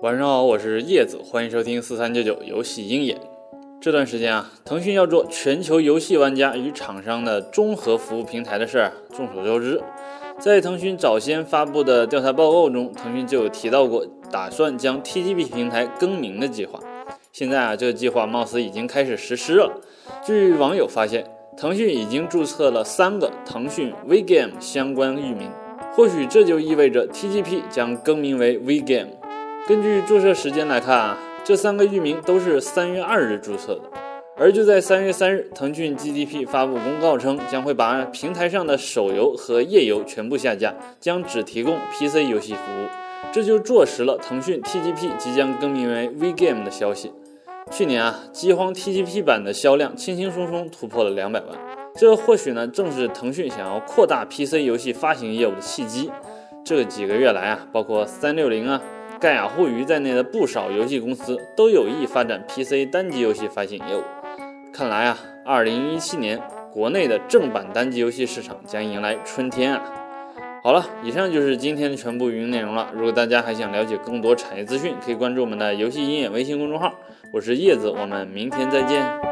晚上好，我是叶子，欢迎收听四三九九游戏鹰眼。这段时间啊，腾讯要做全球游戏玩家与厂商的综合服务平台的事儿众所周知。在腾讯早先发布的调查报告中，腾讯就有提到过打算将 TGP 平台更名的计划。现在啊，这个计划貌似已经开始实施了。据网友发现，腾讯已经注册了三个腾讯 VGame 相关域名，或许这就意味着 TGP 将更名为 VGame。根据注册时间来看啊，这三个域名都是三月二日注册的。而就在三月三日，腾讯 GDP 发布公告称，将会把平台上的手游和页游全部下架，将只提供 PC 游戏服务。这就坐实了腾讯 TGP 即将更名为 VGame 的消息。去年啊，饥荒 TGP 版的销量轻轻松松突破了两百万，这或许呢正是腾讯想要扩大 PC 游戏发行业务的契机。这几个月来啊，包括三六零啊。盖亚互娱在内的不少游戏公司都有意发展 PC 单机游戏发行业务。看来啊，二零一七年国内的正版单机游戏市场将迎来春天啊！好了，以上就是今天的全部语音内容了。如果大家还想了解更多产业资讯，可以关注我们的游戏鹰眼微信公众号。我是叶子，我们明天再见。